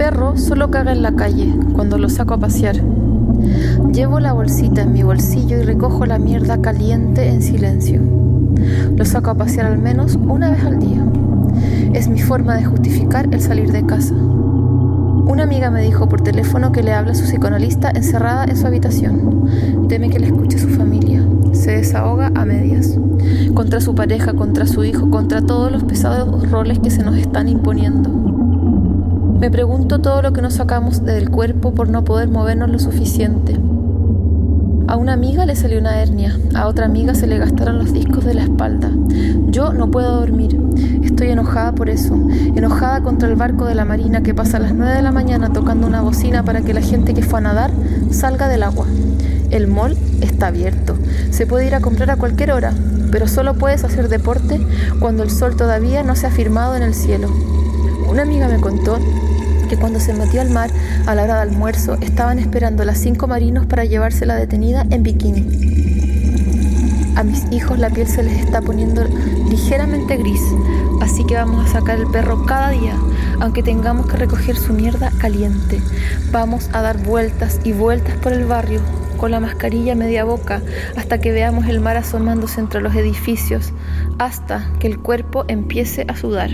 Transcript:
perro solo caga en la calle cuando lo saco a pasear. Llevo la bolsita en mi bolsillo y recojo la mierda caliente en silencio. Lo saco a pasear al menos una vez al día. Es mi forma de justificar el salir de casa. Una amiga me dijo por teléfono que le habla a su psicoanalista encerrada en su habitación. Teme que le escuche su familia. Se desahoga a medias. Contra su pareja, contra su hijo, contra todos los pesados roles que se nos están imponiendo. Me pregunto todo lo que nos sacamos del cuerpo por no poder movernos lo suficiente. A una amiga le salió una hernia, a otra amiga se le gastaron los discos de la espalda. Yo no puedo dormir. Estoy enojada por eso, enojada contra el barco de la marina que pasa a las 9 de la mañana tocando una bocina para que la gente que fue a nadar salga del agua. El mall está abierto, se puede ir a comprar a cualquier hora, pero solo puedes hacer deporte cuando el sol todavía no se ha firmado en el cielo. Una amiga me contó que cuando se metió al mar a la hora de almuerzo estaban esperando las cinco marinos para llevársela detenida en bikini. A mis hijos la piel se les está poniendo ligeramente gris, así que vamos a sacar el perro cada día, aunque tengamos que recoger su mierda caliente. Vamos a dar vueltas y vueltas por el barrio con la mascarilla media boca hasta que veamos el mar asomándose entre los edificios, hasta que el cuerpo empiece a sudar.